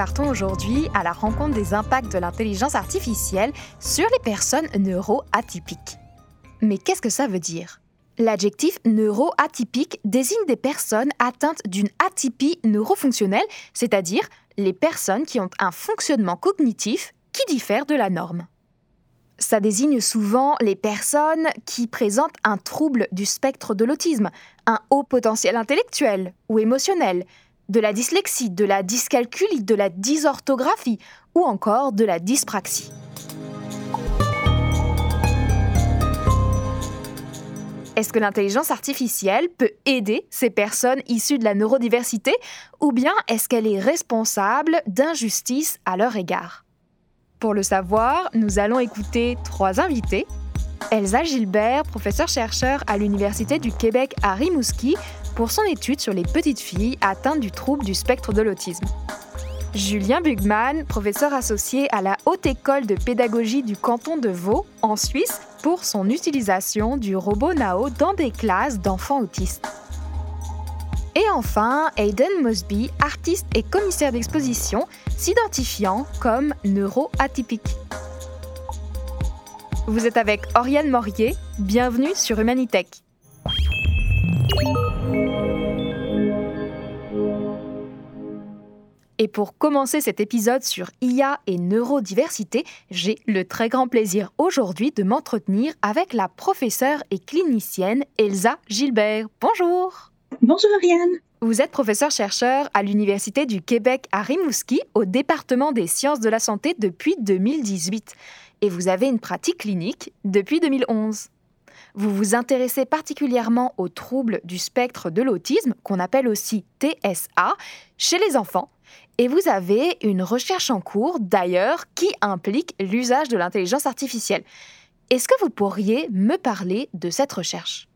partons aujourd'hui à la rencontre des impacts de l'intelligence artificielle sur les personnes neuroatypiques. Mais qu'est-ce que ça veut dire? L'adjectif neuroatypique désigne des personnes atteintes d'une atypie neurofonctionnelle, c'est-à-dire les personnes qui ont un fonctionnement cognitif qui diffère de la norme. Ça désigne souvent les personnes qui présentent un trouble du spectre de l'autisme, un haut potentiel intellectuel ou émotionnel, de la dyslexie, de la dyscalculie, de la dysorthographie ou encore de la dyspraxie. Est-ce que l'intelligence artificielle peut aider ces personnes issues de la neurodiversité ou bien est-ce qu'elle est responsable d'injustices à leur égard? Pour le savoir, nous allons écouter trois invités. Elsa Gilbert, professeure-chercheur à l'Université du Québec à Rimouski, pour son étude sur les petites filles atteintes du trouble du spectre de l'autisme. Julien Bugman, professeur associé à la Haute École de pédagogie du canton de Vaud, en Suisse, pour son utilisation du robot Nao dans des classes d'enfants autistes. Et enfin, Aiden Mosby, artiste et commissaire d'exposition, s'identifiant comme neuroatypique. Vous êtes avec Oriane Morier, bienvenue sur Humanitech. Et pour commencer cet épisode sur IA et neurodiversité, j'ai le très grand plaisir aujourd'hui de m'entretenir avec la professeure et clinicienne Elsa Gilbert. Bonjour Bonjour Ariane. Vous êtes professeur-chercheur à l'Université du Québec à Rimouski au département des sciences de la santé depuis 2018 et vous avez une pratique clinique depuis 2011. Vous vous intéressez particulièrement aux troubles du spectre de l'autisme, qu'on appelle aussi TSA, chez les enfants, et vous avez une recherche en cours d'ailleurs qui implique l'usage de l'intelligence artificielle. Est-ce que vous pourriez me parler de cette recherche?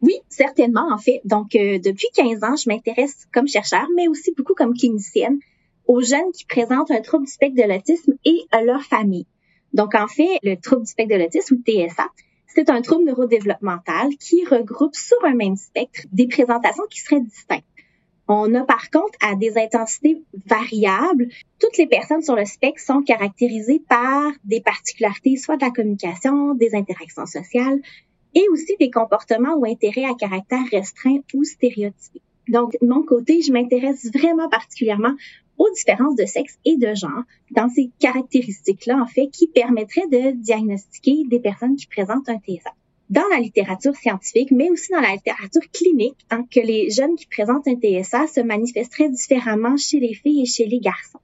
Oui, certainement, en fait. Donc, euh, depuis 15 ans, je m'intéresse comme chercheur, mais aussi beaucoup comme clinicienne aux jeunes qui présentent un trouble du spectre de l'autisme et à leur famille. Donc, en fait, le trouble du spectre de l'autisme ou TSA, c'est un trouble neurodéveloppemental qui regroupe sur un même spectre des présentations qui seraient distinctes. On a par contre à des intensités variables. Toutes les personnes sur le spectre sont caractérisées par des particularités, soit de la communication, des interactions sociales, et aussi des comportements ou intérêts à caractère restreint ou stéréotypé. Donc, de mon côté, je m'intéresse vraiment particulièrement aux différences de sexe et de genre dans ces caractéristiques-là, en fait, qui permettraient de diagnostiquer des personnes qui présentent un TSA. Dans la littérature scientifique, mais aussi dans la littérature clinique, hein, que les jeunes qui présentent un TSA se manifesteraient différemment chez les filles et chez les garçons.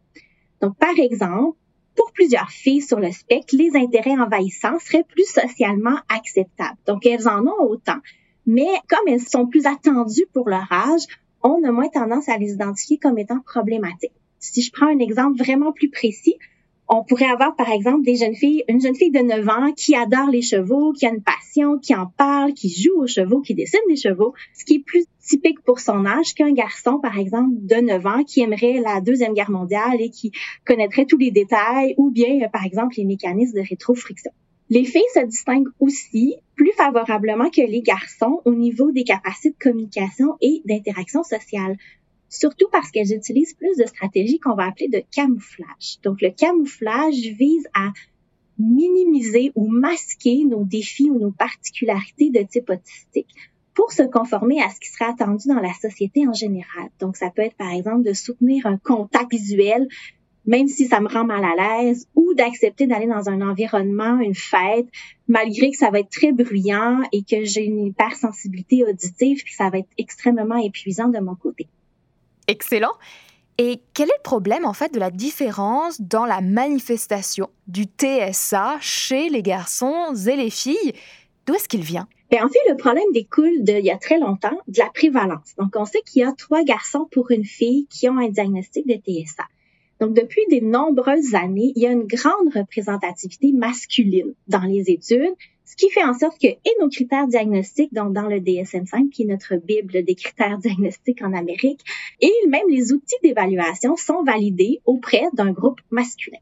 Donc, par exemple, pour plusieurs filles sur le spectre, les intérêts envahissants seraient plus socialement acceptables. Donc, elles en ont autant. Mais comme elles sont plus attendues pour leur âge, on a moins tendance à les identifier comme étant problématiques. Si je prends un exemple vraiment plus précis, on pourrait avoir, par exemple, des jeunes filles, une jeune fille de 9 ans qui adore les chevaux, qui a une passion, qui en parle, qui joue aux chevaux, qui dessine des chevaux, ce qui est plus typique pour son âge qu'un garçon, par exemple, de 9 ans qui aimerait la Deuxième Guerre mondiale et qui connaîtrait tous les détails ou bien, euh, par exemple, les mécanismes de rétrofriction. Les filles se distinguent aussi plus favorablement que les garçons au niveau des capacités de communication et d'interaction sociale surtout parce qu'elles utilisent plus de stratégies qu'on va appeler de camouflage. Donc, le camouflage vise à minimiser ou masquer nos défis ou nos particularités de type autistique pour se conformer à ce qui serait attendu dans la société en général. Donc, ça peut être, par exemple, de soutenir un contact visuel, même si ça me rend mal à l'aise, ou d'accepter d'aller dans un environnement, une fête, malgré que ça va être très bruyant et que j'ai une hypersensibilité auditive, puis ça va être extrêmement épuisant de mon côté. Excellent. Et quel est le problème en fait de la différence dans la manifestation du TSA chez les garçons et les filles? D'où est-ce qu'il vient? Bien, en fait, le problème découle d'il y a très longtemps de la prévalence. Donc, on sait qu'il y a trois garçons pour une fille qui ont un diagnostic de TSA. Donc, depuis de nombreuses années, il y a une grande représentativité masculine dans les études, ce qui fait en sorte que et nos critères diagnostiques, donc dans le DSM-5, qui est notre bible des critères diagnostiques en Amérique, et même les outils d'évaluation sont validés auprès d'un groupe masculin.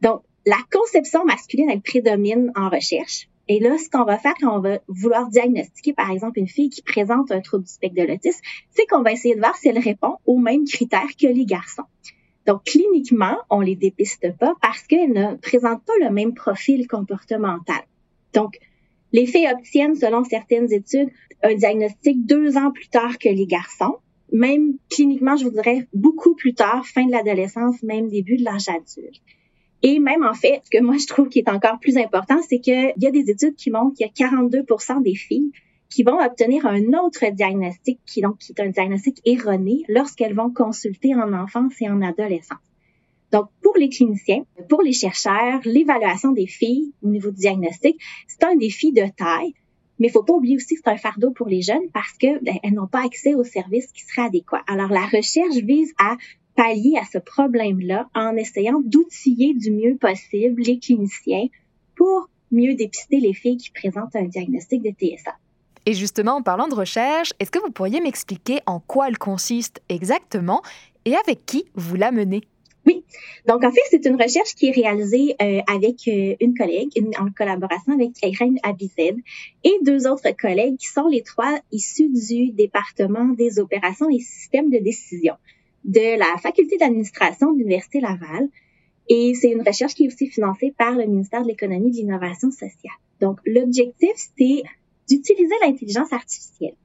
Donc, la conception masculine, elle prédomine en recherche. Et là, ce qu'on va faire quand on va vouloir diagnostiquer, par exemple, une fille qui présente un trouble du spectre de l'autisme, c'est qu'on va essayer de voir si elle répond aux mêmes critères que les garçons. Donc, cliniquement, on les dépiste pas parce qu'elles ne présentent pas le même profil comportemental. Donc, les filles obtiennent, selon certaines études, un diagnostic deux ans plus tard que les garçons. Même cliniquement, je vous dirais beaucoup plus tard, fin de l'adolescence, même début de l'âge adulte. Et même en fait, ce que moi je trouve qui est encore plus important, c'est qu'il y a des études qui montrent qu'il y a 42% des filles qui vont obtenir un autre diagnostic, qui donc qui est un diagnostic erroné lorsqu'elles vont consulter en enfance et en adolescence. Donc, pour les cliniciens, pour les chercheurs, l'évaluation des filles au niveau du diagnostic, c'est un défi de taille, mais il faut pas oublier aussi que c'est un fardeau pour les jeunes parce que ben, elles n'ont pas accès aux services qui seraient adéquats. Alors, la recherche vise à pallier à ce problème-là en essayant d'outiller du mieux possible les cliniciens pour mieux dépister les filles qui présentent un diagnostic de TSA. Et justement, en parlant de recherche, est-ce que vous pourriez m'expliquer en quoi elle consiste exactement et avec qui vous la menez? Oui. Donc, en fait, c'est une recherche qui est réalisée euh, avec euh, une collègue, en collaboration avec Irène Abized et deux autres collègues qui sont les trois issus du département des opérations et systèmes de décision de la faculté d'administration de l'Université Laval. Et c'est une recherche qui est aussi financée par le ministère de l'Économie et de l'Innovation sociale. Donc, l'objectif, c'est d'utiliser l'intelligence artificielle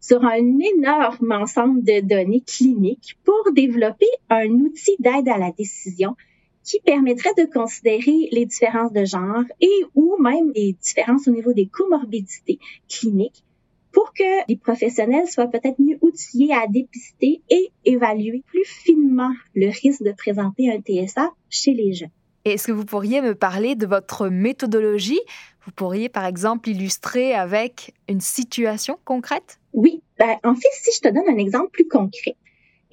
sur un énorme ensemble de données cliniques pour développer un outil d'aide à la décision qui permettrait de considérer les différences de genre et ou même les différences au niveau des comorbidités cliniques pour que les professionnels soient peut-être mieux outillés à dépister et évaluer plus finement le risque de présenter un TSA chez les jeunes. Est-ce que vous pourriez me parler de votre méthodologie Vous pourriez par exemple illustrer avec une situation concrète? Oui, ben, en fait, si je te donne un exemple plus concret.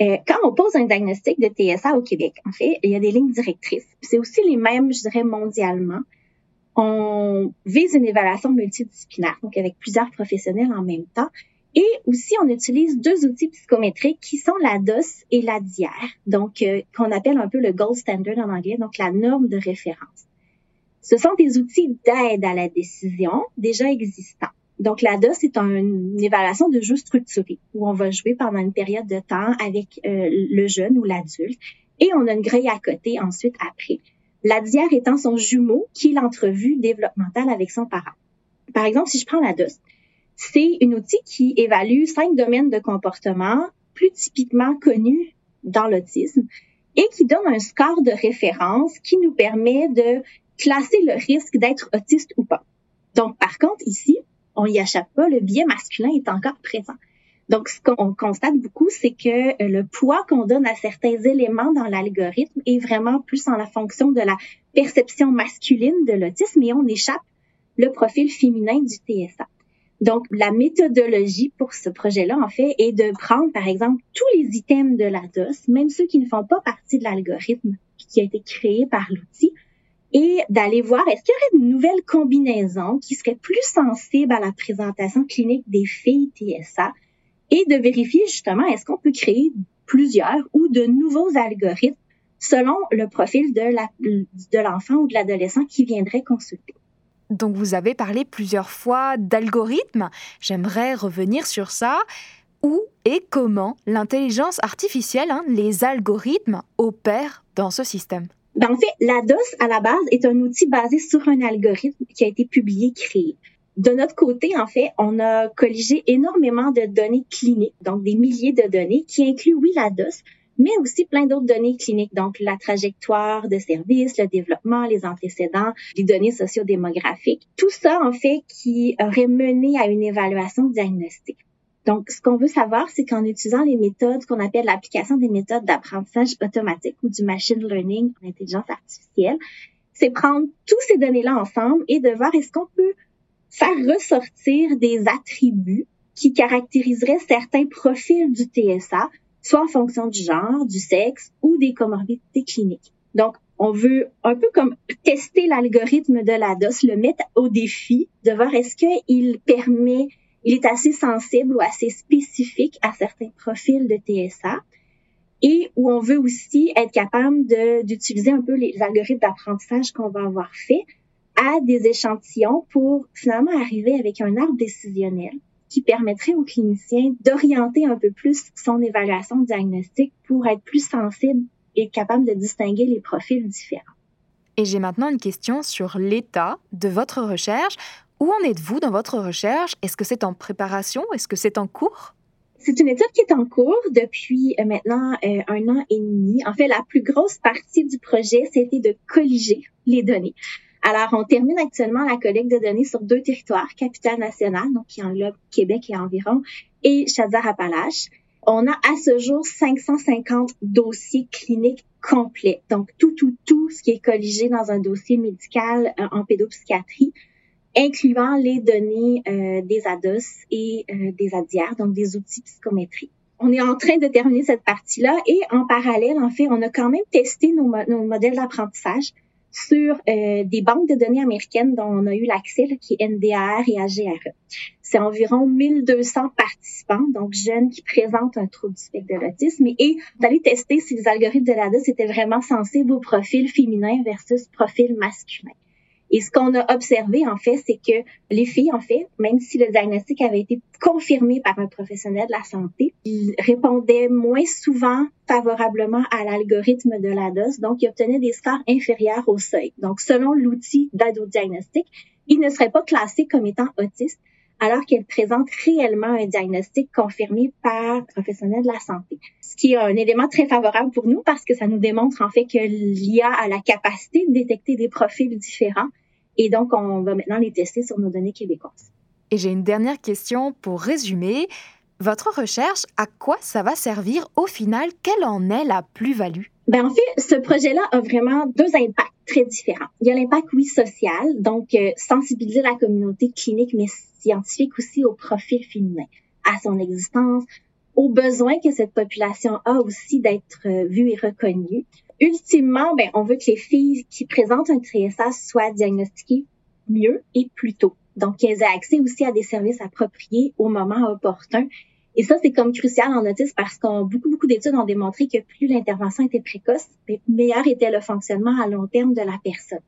Euh, quand on pose un diagnostic de TSA au Québec, en fait, il y a des lignes directrices. C'est aussi les mêmes, je dirais, mondialement. On vise une évaluation multidisciplinaire, donc avec plusieurs professionnels en même temps. Et aussi, on utilise deux outils psychométriques qui sont la DOS et la DIAR, donc euh, qu'on appelle un peu le gold standard en anglais, donc la norme de référence. Ce sont des outils d'aide à la décision déjà existants. Donc, la DOS est une évaluation de jeu structuré où on va jouer pendant une période de temps avec euh, le jeune ou l'adulte et on a une grille à côté ensuite après. La DIAR étant son jumeau qui est l'entrevue développementale avec son parent. Par exemple, si je prends la DOS, c'est un outil qui évalue cinq domaines de comportement plus typiquement connus dans l'autisme et qui donne un score de référence qui nous permet de classer le risque d'être autiste ou pas. Donc, par contre, ici, on y échappe pas, le biais masculin est encore présent. Donc, ce qu'on constate beaucoup, c'est que le poids qu'on donne à certains éléments dans l'algorithme est vraiment plus en la fonction de la perception masculine de l'autisme et on échappe le profil féminin du TSA. Donc, la méthodologie pour ce projet-là, en fait, est de prendre, par exemple, tous les items de la DOS, même ceux qui ne font pas partie de l'algorithme qui a été créé par l'outil, et d'aller voir est-ce qu'il y aurait de nouvelles combinaisons qui seraient plus sensibles à la présentation clinique des filles TSA et de vérifier justement est-ce qu'on peut créer plusieurs ou de nouveaux algorithmes selon le profil de l'enfant ou de l'adolescent qui viendrait consulter? Donc vous avez parlé plusieurs fois d'algorithmes. J'aimerais revenir sur ça. Où et comment l'intelligence artificielle, hein, les algorithmes, opèrent dans ce système? Ben, en fait, la DOS, à la base, est un outil basé sur un algorithme qui a été publié, créé. De notre côté, en fait, on a colligé énormément de données cliniques, donc des milliers de données, qui incluent, oui, la DOS, mais aussi plein d'autres données cliniques, donc la trajectoire de service, le développement, les antécédents, les données sociodémographiques. Tout ça, en fait, qui aurait mené à une évaluation diagnostique. Donc, ce qu'on veut savoir, c'est qu'en utilisant les méthodes qu'on appelle l'application des méthodes d'apprentissage automatique ou du machine learning en intelligence artificielle, c'est prendre tous ces données-là ensemble et de voir est-ce qu'on peut faire ressortir des attributs qui caractériseraient certains profils du TSA soit en fonction du genre, du sexe ou des comorbidités cliniques. Donc, on veut un peu comme tester l'algorithme de la DOS, le mettre au défi de voir est-ce qu'il permet, il est assez sensible ou assez spécifique à certains profils de TSA et où on veut aussi être capable d'utiliser un peu les algorithmes d'apprentissage qu'on va avoir fait à des échantillons pour finalement arriver avec un arbre décisionnel qui permettrait aux cliniciens d'orienter un peu plus son évaluation diagnostique pour être plus sensible être capable de distinguer les profils différents. Et j'ai maintenant une question sur l'état de votre recherche. Où en êtes-vous dans votre recherche? Est-ce que c'est en préparation? Est-ce que c'est en cours? C'est une étude qui est en cours depuis euh, maintenant euh, un an et demi. En fait, la plus grosse partie du projet, c'était de colliger les données. Alors, on termine actuellement la collecte de données sur deux territoires, Capitale-Nationale, donc qui englobe Québec et environ, et Chaudière-Appalaches. On a à ce jour 550 dossiers cliniques complets. Donc, tout, tout, tout ce qui est colligé dans un dossier médical euh, en pédopsychiatrie incluant les données euh, des ADOS et euh, des ADIAR, donc des outils psychométriques. On est en train de terminer cette partie-là et en parallèle, en fait, on a quand même testé nos, nos modèles d'apprentissage sur euh, des banques de données américaines dont on a eu l'accès, qui est NDAR et AGRE. C'est environ 1200 participants, donc jeunes qui présentent un trouble du spectre de l'autisme, et d'aller tester si les algorithmes de l'ADOS étaient vraiment sensibles au profil féminin versus profil masculin. Et ce qu'on a observé, en fait, c'est que les filles, en fait, même si le diagnostic avait été confirmé par un professionnel de la santé, ils répondaient moins souvent favorablement à l'algorithme de la DOS, donc ils obtenaient des scores inférieurs au seuil. Donc, selon l'outil d'aide au diagnostic, ils ne seraient pas classés comme étant autistes, alors qu'elles présentent réellement un diagnostic confirmé par un professionnel de la santé. Ce qui est un élément très favorable pour nous parce que ça nous démontre en fait que l'IA a la capacité de détecter des profils différents et donc, on va maintenant les tester sur nos données québécoises. Et j'ai une dernière question pour résumer. Votre recherche, à quoi ça va servir au final? Quelle en est la plus-value? Ben, en fait, ce projet-là a vraiment deux impacts très différents. Il y a l'impact, oui, social, donc euh, sensibiliser la communauté clinique, mais scientifique aussi au profil féminin, à son existence, aux besoins que cette population a aussi d'être euh, vue et reconnue ultimement, ben, on veut que les filles qui présentent un TSA soient diagnostiquées mieux et plus tôt. Donc, qu'elles aient accès aussi à des services appropriés au moment opportun. Et ça, c'est comme crucial en autisme parce qu'on beaucoup, beaucoup d'études ont démontré que plus l'intervention était précoce, ben, meilleur était le fonctionnement à long terme de la personne.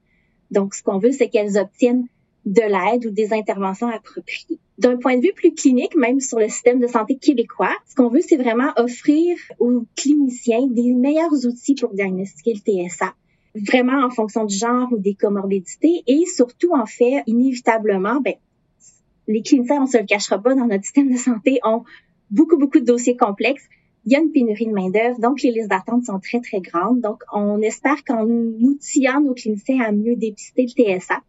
Donc, ce qu'on veut, c'est qu'elles obtiennent de l'aide ou des interventions appropriées. D'un point de vue plus clinique, même sur le système de santé québécois, ce qu'on veut, c'est vraiment offrir aux cliniciens des meilleurs outils pour diagnostiquer le TSA vraiment en fonction du genre ou des comorbidités et surtout en fait inévitablement ben les cliniciens on se le cachera pas dans notre système de santé ont beaucoup beaucoup de dossiers complexes. Il y a une pénurie de main d'œuvre donc les listes d'attente sont très très grandes. Donc on espère qu'en outillant nos cliniciens à mieux dépister le TSA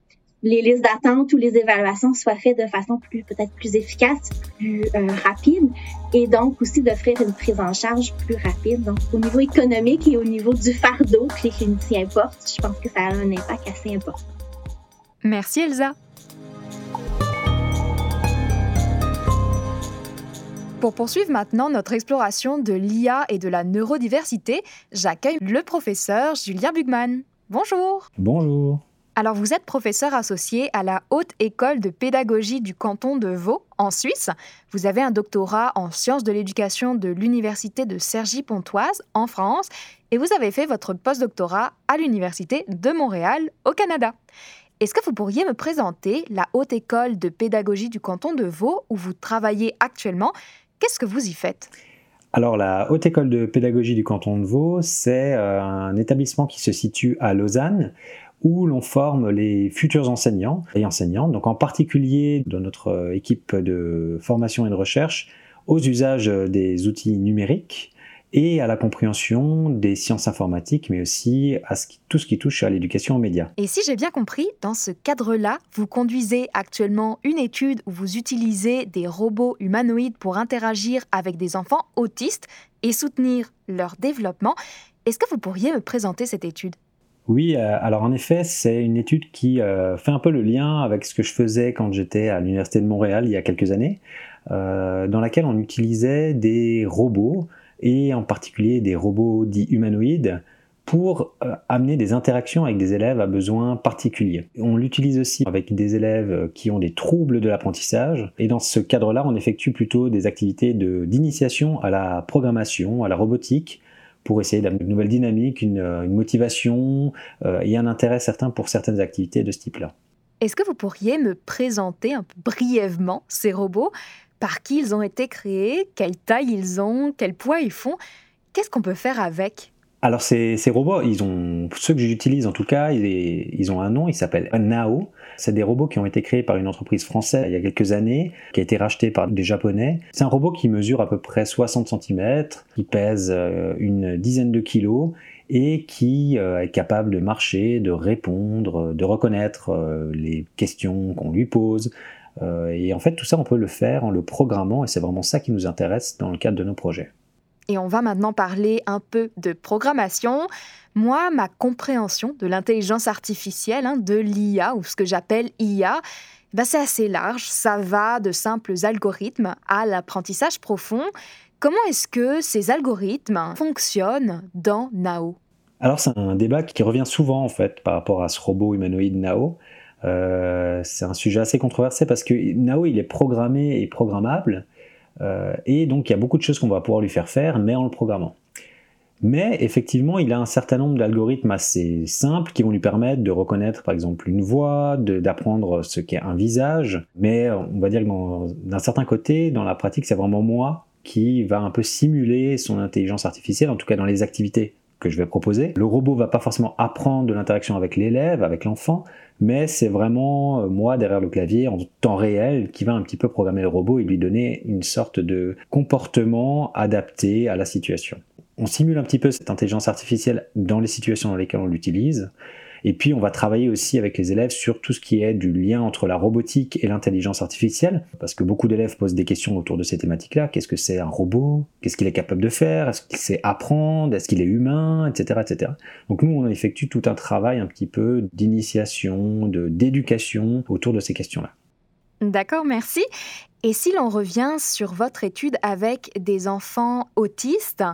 les listes d'attente ou les évaluations soient faites de façon plus peut-être plus efficace, plus euh, rapide, et donc aussi d'offrir une prise en charge plus rapide. Donc au niveau économique et au niveau du fardeau que les cliniciens portent, je pense que ça a un impact assez important. Merci Elsa. Pour poursuivre maintenant notre exploration de l'IA et de la neurodiversité, j'accueille le professeur Julien Bugman. Bonjour. Bonjour. Alors vous êtes professeur associé à la Haute École de pédagogie du canton de Vaud, en Suisse. Vous avez un doctorat en sciences de l'éducation de l'Université de Cergy-Pontoise, en France, et vous avez fait votre postdoctorat à l'Université de Montréal, au Canada. Est-ce que vous pourriez me présenter la Haute École de pédagogie du canton de Vaud, où vous travaillez actuellement? Qu'est-ce que vous y faites? Alors la Haute École de pédagogie du canton de Vaud, c'est euh, un établissement qui se situe à Lausanne, où l'on forme les futurs enseignants et enseignantes, donc en particulier dans notre euh, équipe de formation et de recherche, aux usages des outils numériques et à la compréhension des sciences informatiques, mais aussi à tout ce qui touche à l'éducation aux médias. Et si j'ai bien compris, dans ce cadre-là, vous conduisez actuellement une étude où vous utilisez des robots humanoïdes pour interagir avec des enfants autistes et soutenir leur développement. Est-ce que vous pourriez me présenter cette étude? Oui, euh, alors en effet, c'est une étude qui euh, fait un peu le lien avec ce que je faisais quand j'étais à l'Université de Montréal il y a quelques années, euh, dans laquelle on utilisait des robots, et en particulier des robots dits humanoïdes, pour amener des interactions avec des élèves à besoins particuliers. On l'utilise aussi avec des élèves qui ont des troubles de l'apprentissage, et dans ce cadre-là, on effectue plutôt des activités d'initiation à la programmation, à la robotique, pour essayer d'amener une nouvelle dynamique, une, euh, motivation euh, et un intérêt certain pour certaines activités de ce type-là. Est-ce que vous pourriez me présenter un peu brièvement ces robots? Par qui ils ont été créés? Quelle taille ils ont? Quel poids ils font? Qu'est-ce qu'on peut faire avec? Alors ces, robots, ils ont, ceux que j'utilise en tout cas, ils, ont un nom, ils s'appellent Nao. C'est des robots qui ont été créés par une entreprise française il y a quelques années, qui a été racheté par des Japonais. C'est un robot qui mesure à peu près 60 cm, qui pèse euh, une dizaine de kilos et qui euh, est capable de marcher, de répondre, de reconnaître euh, les questions qu'on lui pose. Et en fait, tout ça, on peut le faire en le programmant et c'est vraiment ça qui nous intéresse dans le cadre de nos projets. Et on va maintenant parler un peu de programmation. Moi, ma compréhension de l'intelligence artificielle, hein, de l'IA, ou ce que j'appelle IA, bah, c'est assez large. Ça va de simples algorithmes à l'apprentissage profond. Comment est-ce que ces algorithmes fonctionnent dans Nao Alors c'est un débat qui revient souvent en fait par rapport à ce robot humanoïde Nao. Euh, c'est un sujet assez controversé parce que Nao il est programmé et programmable, et donc il y a beaucoup de choses qu'on va pouvoir lui faire faire, mais en le programmant. Mais effectivement, il a un certain nombre d'algorithmes assez simples qui vont lui permettre de reconnaître par exemple une voix, d'apprendre ce qu'est un visage. Mais on va dire que d'un certain côté, dans la pratique, c'est vraiment moi qui va un peu simuler son intelligence artificielle, en tout cas dans les activités que je vais proposer. Le robot va pas forcément apprendre de l'interaction avec l'élève, avec l'enfant, mais c'est vraiment euh, moi derrière le clavier en temps réel qui va un petit peu programmer le robot et lui donner une sorte de comportement adapté à la situation. On simule un petit peu cette intelligence artificielle dans les situations dans lesquelles on l'utilise. Et puis, on va travailler aussi avec les élèves sur tout ce qui est du lien entre la robotique et l'intelligence artificielle, parce que beaucoup d'élèves posent des questions autour de ces thématiques-là. Qu'est-ce que c'est un robot? Qu'est-ce qu'il est capable de faire? Est-ce qu'il sait apprendre? Est-ce qu'il est humain? Etc. etc. Donc nous, on effectue tout un travail un petit peu d'initiation, d'éducation autour de ces questions-là. D'accord, merci. Et si l'on revient sur votre étude avec des enfants autistes,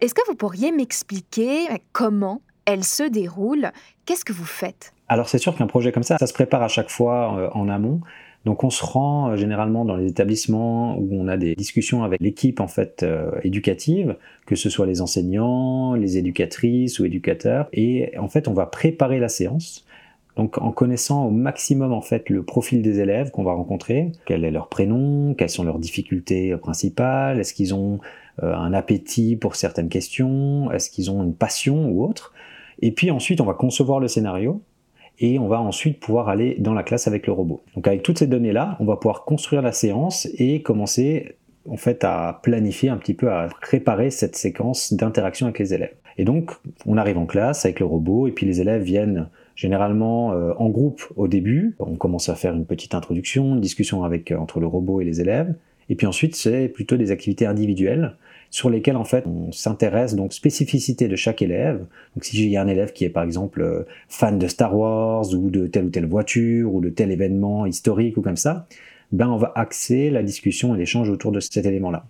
est-ce que vous pourriez m'expliquer comment elle se déroule. Qu'est-ce que vous faites? Alors c'est sûr qu'un projet comme ça, ça se prépare à chaque fois euh, en amont. Donc on se rend euh, généralement dans les établissements où on a des discussions avec l'équipe en fait euh, éducative, que ce soit les enseignants, les éducatrices ou éducateurs, et en fait on va préparer la séance. Donc en connaissant au maximum en fait le profil des élèves qu'on va rencontrer, quel est leur prénom, quelles sont leurs difficultés principales, est-ce qu'ils ont un appétit pour certaines questions, est-ce qu'ils ont une passion ou autre. Et puis ensuite, on va concevoir le scénario et on va ensuite pouvoir aller dans la classe avec le robot. Donc avec toutes ces données-là, on va pouvoir construire la séance et commencer en fait à planifier un petit peu, à préparer cette séquence d'interaction avec les élèves. Et donc, on arrive en classe avec le robot et puis les élèves viennent généralement euh, en groupe au début. On commence à faire une petite introduction, une discussion avec, euh, entre le robot et les élèves. Et puis ensuite, c'est plutôt des activités individuelles sur lesquels en fait on s'intéresse donc spécificité de chaque élève. Donc si a un élève qui est par exemple euh, fan de Star Wars ou de telle ou telle voiture ou de tel événement historique ou comme ça, ben on va axer la discussion et l'échange autour de cet élément-là.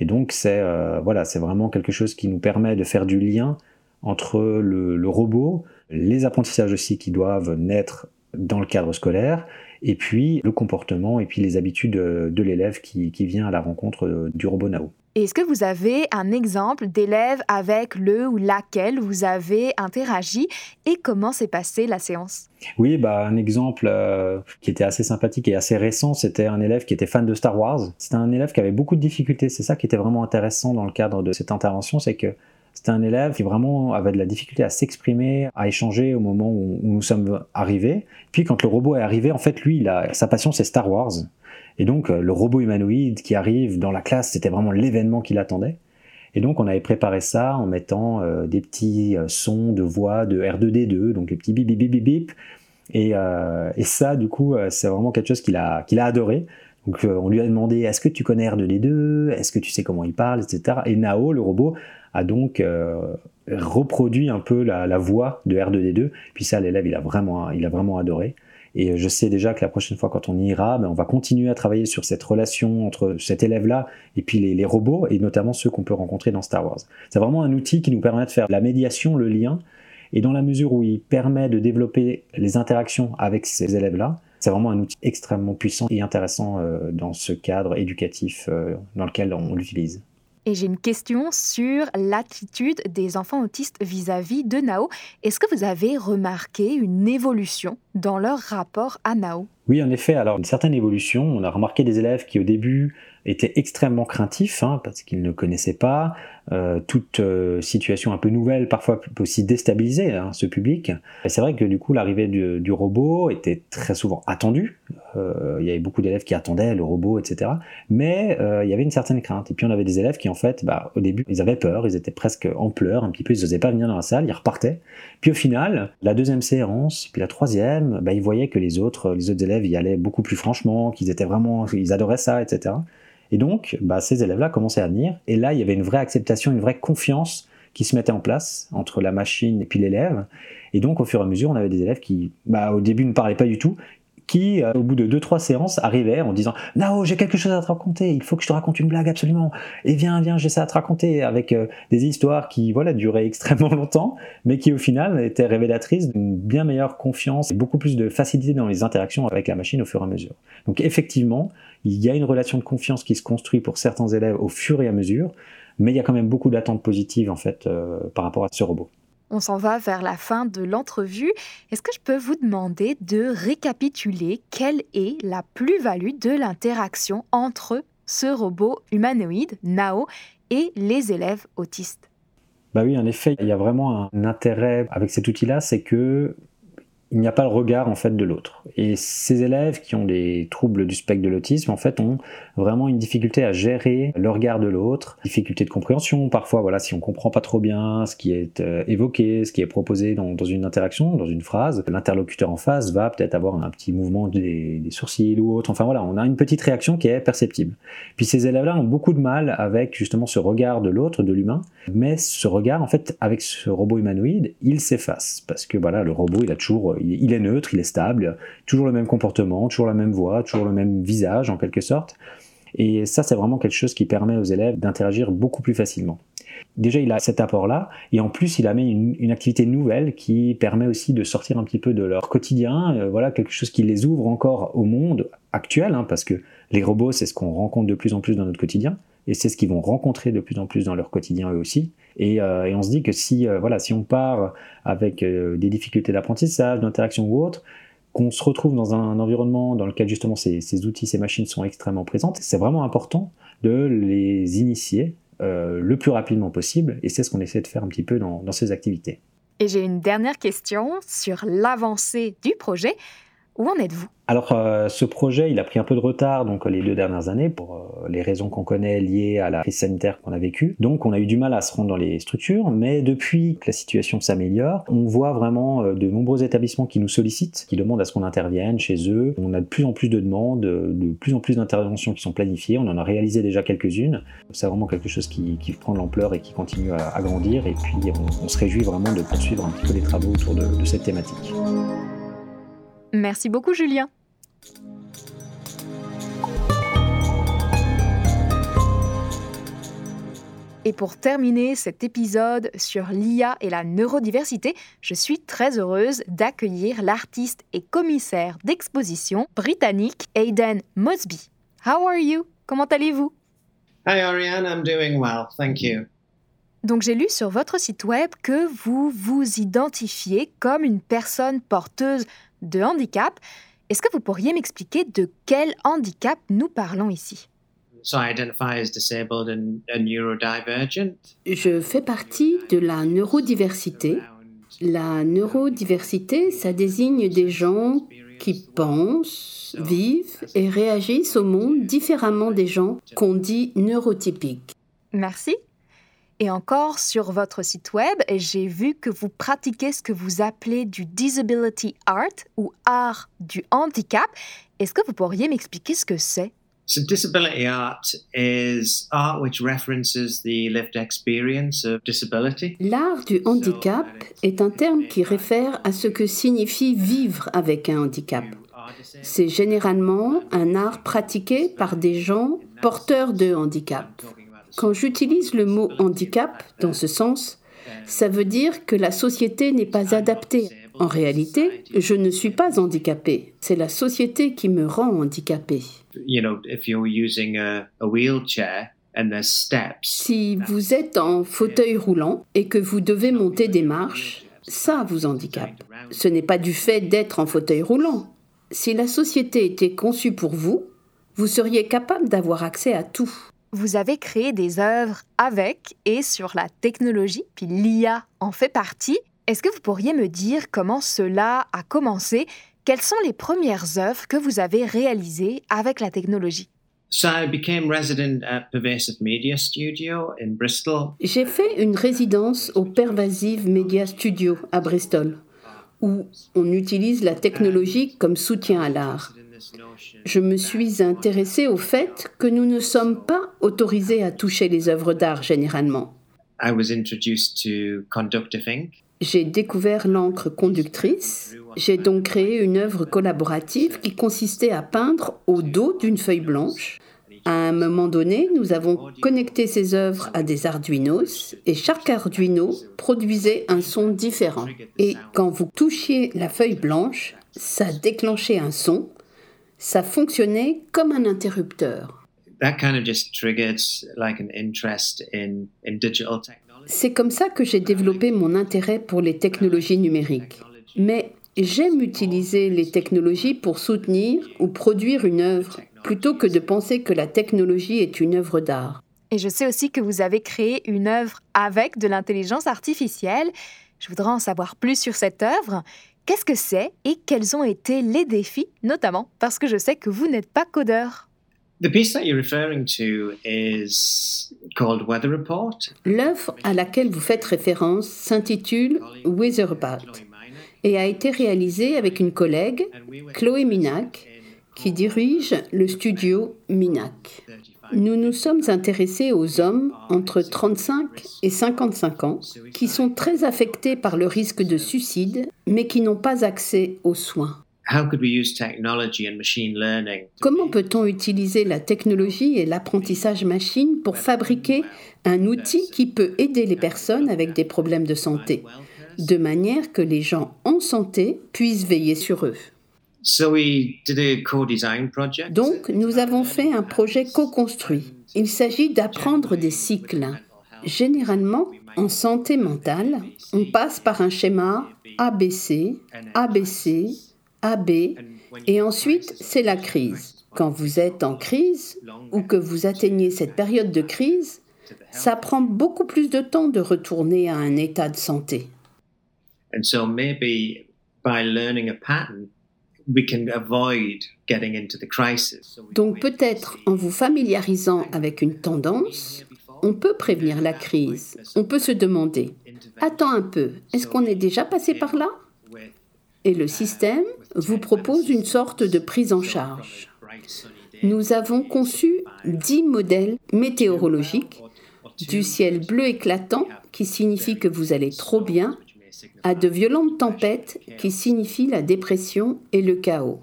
Et donc c'est euh, voilà, c'est vraiment quelque chose qui nous permet de faire du lien entre le, robot, les apprentissages aussi qui doivent naître dans le cadre scolaire, et puis le comportement et puis les habitudes de l'élève qui, qui vient à la rencontre euh, du robot Nao. Est-ce que vous avez un exemple d'élève avec le ou laquelle vous avez interagi et comment s'est passée la séance? Oui, bah, un exemple euh, qui était assez sympathique et assez récent, c'était un élève qui était fan de Star Wars. C'était un élève qui avait beaucoup de difficultés. C'est ça qui était vraiment intéressant dans le cadre de cette intervention, c'est que c'était un élève qui vraiment avait de la difficulté à s'exprimer, à échanger au moment où, nous sommes arrivés. Puis quand le robot est arrivé, en fait, lui, sa passion, c'est Star Wars. Et donc, euh, le robot humanoïde qui arrive dans la classe, c'était vraiment l'événement qu'il attendait. Et donc, on avait préparé ça en mettant euh, des petits euh, sons de voix de R2D2, donc les petits bip bip bip bip bip. Et, ça, du coup, c'est vraiment quelque chose qu'il a, qu'il a adoré. Donc, on lui a demandé est-ce que tu connais R2D2 Est-ce que tu sais comment il parle? Etc. Et Nao, le robot, a donc reproduit un peu la, la, voix de R2D2. Puis ça, l'élève, il a vraiment, il a vraiment adoré. Et je sais déjà que la prochaine fois, quand on y ira, ben, on va continuer à travailler sur cette relation entre cet élève-là et puis les, robots, et notamment ceux qu'on peut rencontrer dans Star Wars. C'est vraiment un outil qui nous permet de faire la médiation, le lien, et dans la mesure où il permet de développer les interactions avec ces élèves-là, c'est vraiment un outil extrêmement puissant et intéressant euh, dans ce cadre éducatif euh, dans lequel on l'utilise. Et j'ai une question sur l'attitude des enfants autistes vis-à-vis de Nao. Est-ce que vous avez remarqué une évolution dans leur rapport à Nao? Oui, en effet, alors une certaine évolution. On a remarqué des élèves qui au début étaient extrêmement craintifs hein, parce qu'ils ne connaissaient pas. Euh, toute euh, situation un peu nouvelle parfois peut aussi déstabiliser hein, ce public. Et c'est vrai que du coup l'arrivée du, du, robot était très souvent attendue. Euh, il y avait beaucoup d'élèves qui attendaient le robot, etc. Mais euh, il y avait une certaine crainte. Et puis on avait des élèves qui en fait, bah, au début, ils avaient peur, ils étaient presque en pleurs un petit peu, ils n'osaient pas venir dans la salle, ils repartaient. Puis au final, la deuxième séance, puis la troisième, bah, ils voyaient que les autres, les autres élèves y allaient beaucoup plus franchement, qu'ils étaient vraiment, ils adoraient ça, etc. Et donc, bah, ces élèves-là commençaient à venir, et là, il y avait une vraie acceptation, une vraie confiance qui se mettait en place entre la machine et puis l'élève. Et donc, au fur et à mesure, on avait des élèves qui, bah, au début, ne parlaient pas du tout, qui, euh, au bout de deux trois séances, arrivaient en disant Nao, j'ai quelque chose à te raconter. Il faut que je te raconte une blague absolument. Et viens, viens, j'ai ça à te raconter avec euh, des histoires qui, voilà, duraient extrêmement longtemps, mais qui au final étaient révélatrices d'une bien meilleure confiance et beaucoup plus de facilité dans les interactions avec la machine au fur et à mesure. Donc effectivement, il y a une relation de confiance qui se construit pour certains élèves au fur et à mesure, mais il y a quand même beaucoup d'attentes positives en fait euh, par rapport à ce robot. On s'en va vers la fin de l'entrevue. Est-ce que je peux vous demander de récapituler quelle est la plus-value de l'interaction entre ce robot humanoïde, Nao, et les élèves autistes? Bah oui, en effet, il y a vraiment un intérêt avec cet outil-là, c'est que il n'y a pas le regard en fait de l'autre. Et ces élèves qui ont des troubles du spectre de l'autisme en fait ont vraiment une difficulté à gérer le regard de l'autre, difficulté de compréhension parfois voilà si on comprend pas trop bien ce qui est euh, évoqué, ce qui est proposé dans, dans, une interaction, dans une phrase, l'interlocuteur en face va peut-être avoir un petit mouvement des, des, sourcils ou autre. Enfin voilà, on a une petite réaction qui est perceptible. Puis ces élèves-là ont beaucoup de mal avec justement ce regard de l'autre, de l'humain, mais ce regard en fait avec ce robot humanoïde, il s'efface parce que voilà le robot il a toujours il, est neutre, il est stable, toujours le même comportement, toujours la même voix, toujours le même visage en quelque sorte. Et ça, c'est vraiment quelque chose qui permet aux élèves d'interagir beaucoup plus facilement. Déjà, il a cet apport-là, et en plus, il amène une, activité nouvelle qui permet aussi de sortir un petit peu de leur quotidien, euh, voilà, quelque chose qui les ouvre encore au monde actuel, hein, parce que les robots, c'est ce qu'on rencontre de plus en plus dans notre quotidien, et c'est ce qu'ils vont rencontrer de plus en plus dans leur quotidien eux aussi. Et, euh, on se dit que si, euh, voilà, si on part avec des difficultés d'apprentissage, d'interaction ou autre, qu'on se retrouve dans un environnement dans lequel justement ces, outils, ces machines sont extrêmement présentes, c'est vraiment important de les initier euh, le plus rapidement possible, et c'est ce qu'on essaie de faire un petit peu dans ces activités. Et j'ai une dernière question sur l'avancée du projet. Où en êtes-vous? Alors euh, ce projet, il a pris un peu de retard donc les deux dernières années pour euh, les raisons qu'on connaît liées à la crise sanitaire qu'on a vécue. Donc on a eu du mal à se rendre dans les structures, mais depuis que la situation s'améliore, on voit vraiment euh, de nombreux établissements qui nous sollicitent, qui demandent à ce qu'on intervienne chez eux. On a de plus en plus de demandes, de plus en plus d'interventions qui sont planifiées. On en a réalisé déjà quelques-unes. C'est vraiment quelque chose qui, prend de l'ampleur et qui continue à, grandir. Et puis on, se réjouit vraiment de poursuivre un petit peu les travaux autour de cette thématique. Merci beaucoup Julien. Et pour terminer cet épisode sur l'IA et la neurodiversité, je suis très heureuse d'accueillir l'artiste et commissaire d'exposition britannique Aidan Mosby. How are you? Comment allez-vous? Hi Ariane, I'm doing well, thank you. Donc j'ai lu sur votre site web que vous vous identifiez comme une personne porteuse de handicap. Est-ce que vous pourriez m'expliquer de quel handicap nous parlons ici? Je fais partie de la neurodiversité. La neurodiversité, ça désigne des gens qui pensent, vivent et réagissent au monde différemment des gens qu'on dit neurotypiques. Merci. Et encore sur votre site web, j'ai vu que vous pratiquez ce que vous appelez du disability art ou art du handicap. Est-ce que vous pourriez m'expliquer ce que c'est? So disability art is art which references the lived experience of disability. L'art du handicap est un terme qui réfère à ce que signifie vivre avec un handicap. C'est généralement un art pratiqué par des gens porteurs de handicap. Quand j'utilise le mot handicap dans ce sens, ça veut dire que la société n'est pas adaptée. En réalité, je ne suis pas handicapé. C'est la société qui me rend handicapé. Si vous êtes en fauteuil roulant et que vous devez monter des marches, ça vous handicape. Ce n'est pas du fait d'être en fauteuil roulant. si la société était conçue pour vous, vous seriez capable d'avoir accès à tout. Vous avez créé des œuvres avec et sur la technologie, puis l'IA en fait partie. Est-ce que vous pourriez me dire comment cela a commencé? Quelles sont les premières œuvres que vous avez réalisées avec la technologie? J'ai fait une résidence au Pervasive Media Studio à Bristol, où on utilise la technologie comme soutien à l'art. Je me suis intéressée au fait que nous ne sommes pas autorisés à toucher les œuvres d'art généralement. J'ai découvert l'encre conductrice. J'ai donc créé une œuvre collaborative qui consistait à peindre au dos d'une feuille blanche. À un moment donné, nous avons connecté ces œuvres à des Arduinos et chaque Arduino produisait un son différent. Et quand vous touchiez la feuille blanche, ça déclenchait un son. Ça fonctionnait comme un interrupteur. C'est comme ça que j'ai développé mon intérêt pour les technologies numériques. Mais j'aime utiliser les technologies pour soutenir ou produire une œuvre plutôt que de penser que la technologie est une œuvre d'art. Et je sais aussi que vous avez créé une œuvre avec de l'intelligence artificielle. Je voudrais en savoir plus sur cette œuvre. Qu'est-ce que c'est et quels ont été les défis, notamment parce que je sais que vous n'êtes pas codeur? L'œuvre à laquelle vous faites référence s'intitule Weather Report et a été réalisée avec une collègue, Chloé Minac, qui dirige le studio Minac. Nous nous sommes intéressés aux hommes entre 35 et 55 ans qui sont très affectés par le risque de suicide mais qui n'ont pas accès aux soins. Comment peut-on utiliser la technologie et l'apprentissage machine pour fabriquer un outil qui peut aider les personnes avec des problèmes de santé, de manière que les gens en santé puissent veiller sur eux? Donc, nous avons fait un projet co-construit. Il s'agit d'apprendre des cycles. Généralement, en santé mentale, on passe par un schéma ABC, ABC, AB, et ensuite c'est la crise. Quand vous êtes en crise ou que vous atteignez cette période de crise, ça prend beaucoup plus de temps de retourner à un état de santé. Donc peut-être en vous familiarisant avec une tendance, on peut prévenir la crise. On peut se demander, attends un peu, est-ce qu'on est déjà passé par là? Et le système vous propose une sorte de prise en charge. Nous avons conçu dix modèles météorologiques, du ciel bleu éclatant, qui signifie que vous allez trop bien, à de violentes tempêtes, qui signifient la dépression et le chaos.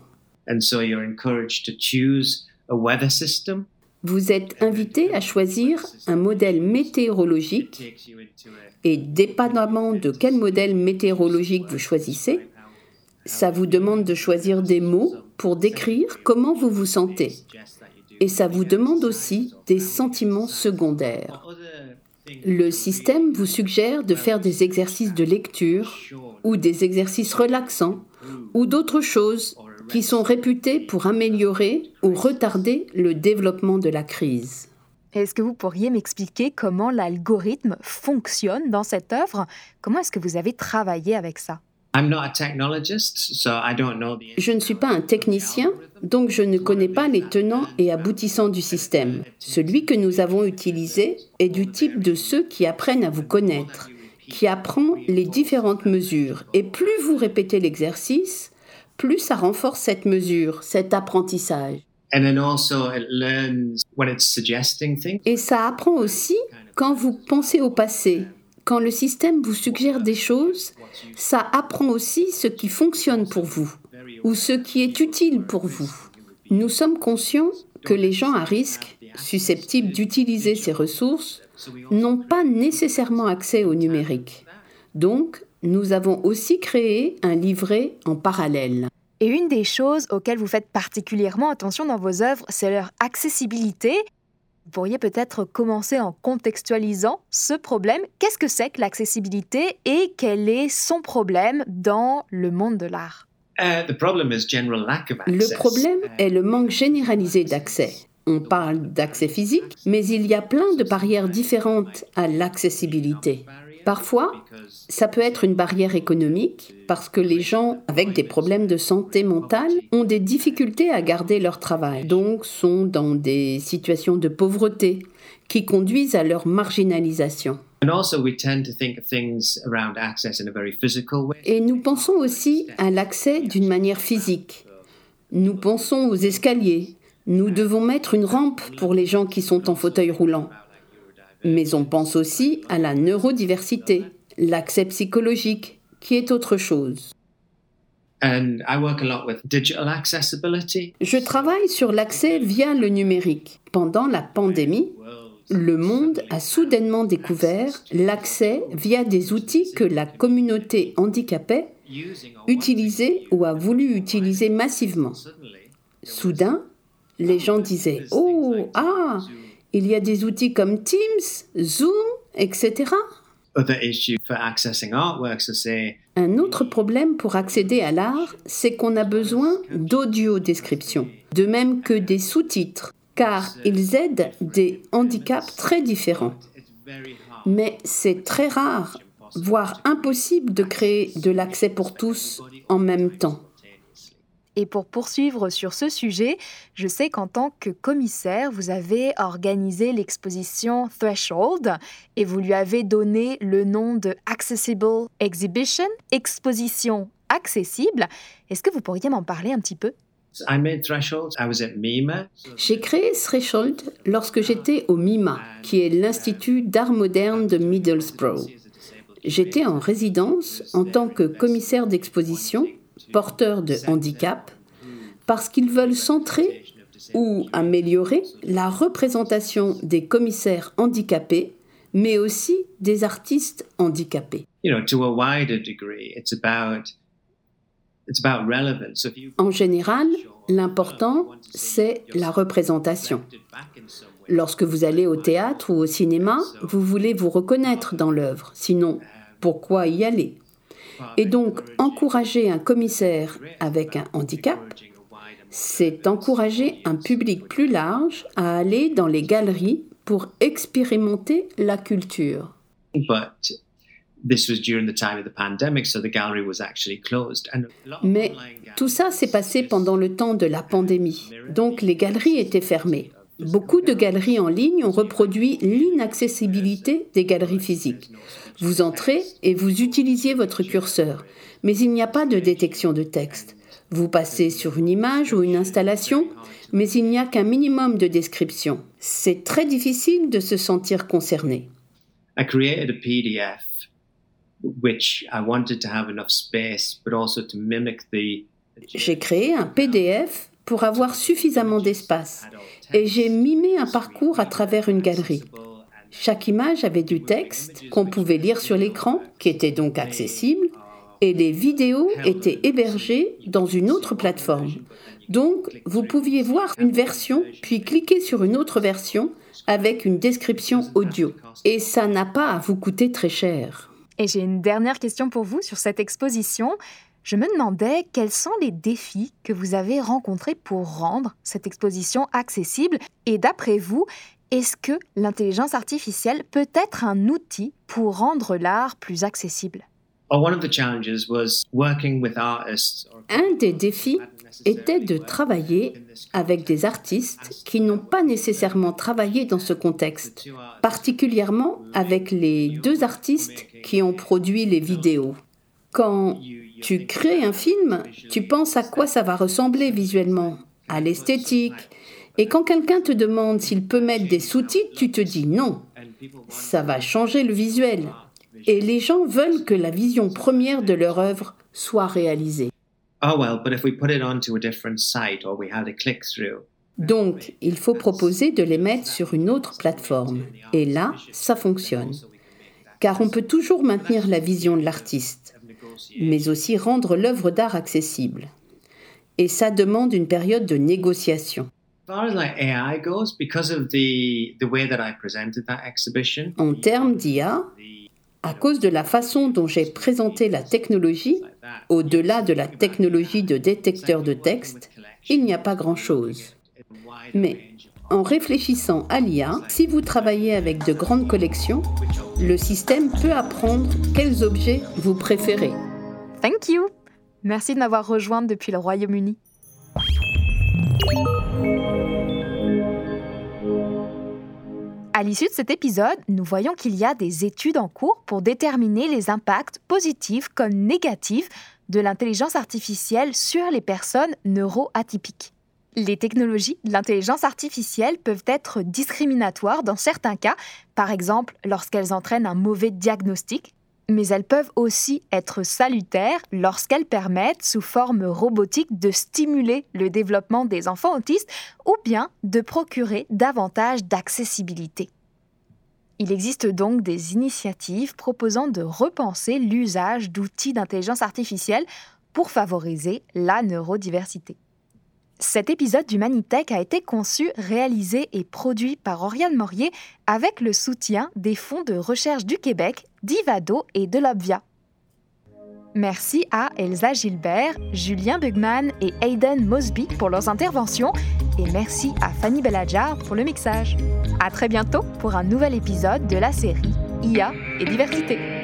Vous êtes invité à choisir un modèle météorologique et dépendamment de quel modèle météorologique vous choisissez, ça vous demande de choisir des mots pour décrire comment vous vous sentez. Et ça vous demande aussi des sentiments secondaires. Le système vous suggère de faire des exercices de lecture ou des exercices relaxants ou d'autres choses qui sont réputés pour améliorer ou retarder le développement de la crise. Est-ce que vous pourriez m'expliquer comment l'algorithme fonctionne dans cette œuvre? Comment est-ce que vous avez travaillé avec ça? Je ne suis pas un technicien, donc je ne connais pas les tenants et aboutissants du système. Celui que nous avons utilisé est du type de ceux qui apprennent à vous connaître, qui apprend les différentes mesures. Et plus vous répétez l'exercice, plus ça renforce cette mesure, cet apprentissage. Et ça apprend aussi quand vous pensez au passé, quand le système vous suggère des choses, ça apprend aussi ce qui fonctionne pour vous ou ce qui est utile pour vous. Nous sommes conscients que les gens à risque, susceptibles d'utiliser ces ressources, n'ont pas nécessairement accès au numérique. Donc, nous avons aussi créé un livret en parallèle. Et une des choses auxquelles vous faites particulièrement attention dans vos œuvres, c'est leur accessibilité. Vous pourriez peut-être commencer en contextualisant ce problème. Qu'est-ce que c'est que l'accessibilité et quel est son problème dans le monde de l'art? Uh, the problem is general lack of access. Le problème est le manque généralisé d'accès. On parle d'accès physique, mais il y a plein de barrières différentes à l'accessibilité. Parfois, ça peut être une barrière économique parce que les gens avec des problèmes de santé mentale ont des difficultés à garder leur travail, donc sont dans des situations de pauvreté qui conduisent à leur marginalisation. Et nous pensons aussi à l'accès d'une manière physique. Nous pensons aux escaliers. Nous devons mettre une rampe pour les gens qui sont en fauteuil roulant. Mais on pense aussi à la neurodiversité, l'accès psychologique, qui est autre chose. Je travaille sur l'accès via le numérique. Pendant la pandémie, le monde a soudainement découvert l'accès via des outils que la communauté handicapée utilisait ou a voulu utiliser massivement. Soudain, les gens disaient Oh, ah, il y a des outils comme Teams, Zoom, etc. Un autre problème pour accéder à l'art, c'est qu'on a besoin d'audio description, de même que des sous-titres, car ils aident des handicaps très différents. Mais c'est très rare, voire impossible de créer de l'accès pour tous en même temps. Et pour poursuivre sur ce sujet, je sais qu'en tant que commissaire, vous avez organisé l'exposition Threshold et vous lui avez donné le nom de Accessible Exhibition, exposition accessible. Est-ce que vous pourriez m'en parler un petit peu? J'ai créé Threshold lorsque j'étais au MIMA, qui est l'Institut d'art moderne de Middlesbrough. J'étais en résidence en tant que commissaire d'exposition porteurs de handicap parce qu'ils veulent centrer ou améliorer la représentation des commissaires handicapés, mais aussi des artistes handicapés. En général, l'important, c'est la représentation. Lorsque vous allez au théâtre ou au cinéma, vous voulez vous reconnaître dans l'œuvre, sinon pourquoi y aller? Et donc, encourager un commissaire avec un handicap, c'est encourager un public plus large à aller dans les galeries pour expérimenter la culture. Mais tout ça s'est passé pendant le temps de la pandémie, donc les galeries étaient fermées. Beaucoup de galeries en ligne ont reproduit l'inaccessibilité des galeries physiques. Vous entrez et vous utilisiez votre curseur, mais il n'y a pas de détection de texte. Vous passez sur une image ou une installation, mais il n'y a qu'un minimum de description. C'est très difficile de se sentir concerné. J'ai créé un PDF pour avoir suffisamment d'espace et j'ai mimé un parcours à travers une galerie. Chaque image avait du texte qu'on pouvait lire sur l'écran, qui était donc accessible, et les vidéos étaient hébergées dans une autre plateforme. Donc, vous pouviez voir une version, puis cliquer sur une autre version avec une description audio. Et ça n'a pas à vous coûter très cher. Et j'ai une dernière question pour vous sur cette exposition. Je me demandais quels sont les défis que vous avez rencontrés pour rendre cette exposition accessible. Et d'après vous, est-ce que l'intelligence artificielle peut être un outil pour rendre l'art plus accessible? Un des défis était de travailler avec des artistes qui n'ont pas nécessairement travaillé dans ce contexte, particulièrement avec les deux artistes qui ont produit les vidéos. Quand tu crées un film, tu penses à quoi ça va ressembler visuellement, à l'esthétique. Et quand quelqu'un te demande s'il peut mettre des sous-titres, tu te dis non. Ça va changer le visuel. Et les gens veulent que la vision première de leur œuvre soit réalisée. Donc, il faut proposer de les mettre sur une autre plateforme. Et là, ça fonctionne. Car on peut toujours maintenir la vision de l'artiste mais aussi rendre l'œuvre d'art accessible. Et ça demande une période de négociation. En termes d'IA, À cause de la façon dont j'ai présenté la technologie, au-delà de la technologie de détecteur de texte, il n'y a pas grand-chose. Mais en réfléchissant à l'IA, si vous travaillez avec de grandes collections, le système peut apprendre quels objets vous préférez. Thank you. Merci de m'avoir rejointe depuis le Royaume-Uni. À l'issue de cet épisode, nous voyons qu'il y a des études en cours pour déterminer les impacts positifs comme négatifs de l'intelligence artificielle sur les personnes neuroatypiques. Les technologies de l'intelligence artificielle peuvent être discriminatoires dans certains cas, par exemple lorsqu'elles entraînent un mauvais diagnostic, mais elles peuvent aussi être salutaires lorsqu'elles permettent, sous forme robotique, de stimuler le développement des enfants autistes ou bien de procurer davantage d'accessibilité. Il existe donc des initiatives proposant de repenser l'usage d'outils d'intelligence artificielle pour favoriser la neurodiversité. Cet épisode du Manitech a été conçu, réalisé et produit par Oriane Morier avec le soutien des fonds de recherche du Québec, d'Ivado et de l'Obvia. Merci à Elsa Gilbert, Julien Bugman et Aidan Mosby pour leurs interventions et merci à Fanny Beladjar pour le mixage. À très bientôt pour un nouvel épisode de la série IA et diversité.